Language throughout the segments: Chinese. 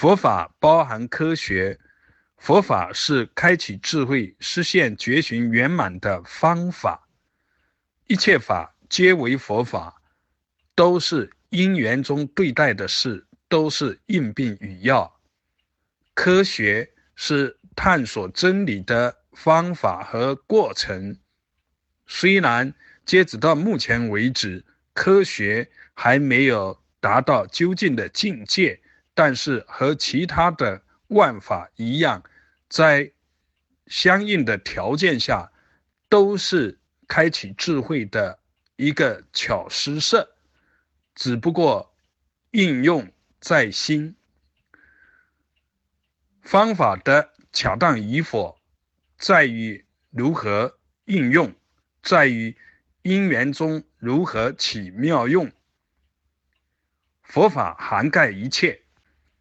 佛法包含科学，佛法是开启智慧、实现觉醒圆满的方法。一切法皆为佛法，都是因缘中对待的事，都是应病与药。科学是探索真理的方法和过程。虽然截止到目前为止，科学还没有达到究竟的境界。但是和其他的万法一样，在相应的条件下，都是开启智慧的一个巧施设，只不过应用在心。方法的恰当与否，在于如何应用，在于因缘中如何起妙用。佛法涵盖一切。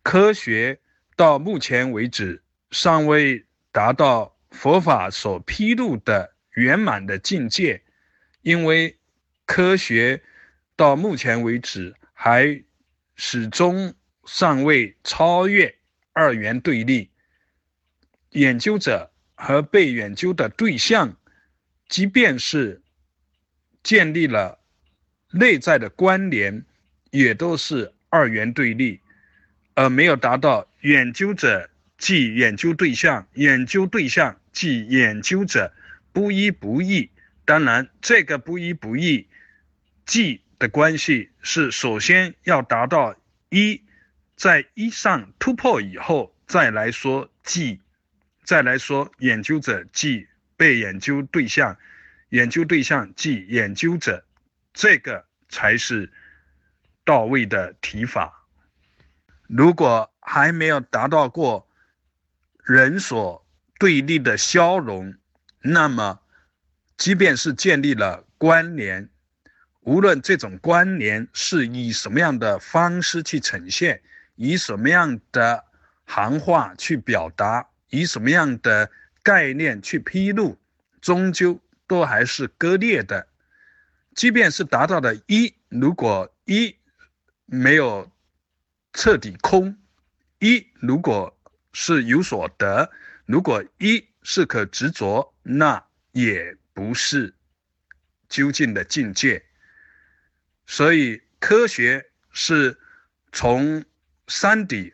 科学到目前为止尚未达到佛法所披露的圆满的境界，因为科学到目前为止还始终尚未超越二元对立。研究者和被研究的对象，即便是建立了内在的关联，也都是二元对立。而没有达到研究者即研究对象，研究对象即研究者不一不异。当然，这个不一不异即的关系是首先要达到一，在一上突破以后，再来说即，再来说研究者即被研究对象，研究对象即研究者，这个才是到位的提法。如果还没有达到过人所对立的消融，那么即便是建立了关联，无论这种关联是以什么样的方式去呈现，以什么样的行话去表达，以什么样的概念去披露，终究都还是割裂的。即便是达到了一，如果一没有。彻底空，一如果是有所得，如果一是可执着，那也不是究竟的境界。所以科学是从山底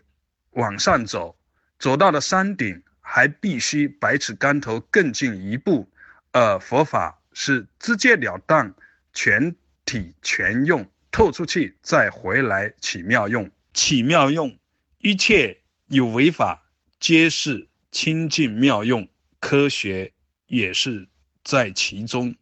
往上走，走到了山顶，还必须百尺竿头更进一步。而佛法是直截了当，全体全用，透出去再回来起妙用。起妙用，一切有为法皆是清净妙用，科学也是在其中。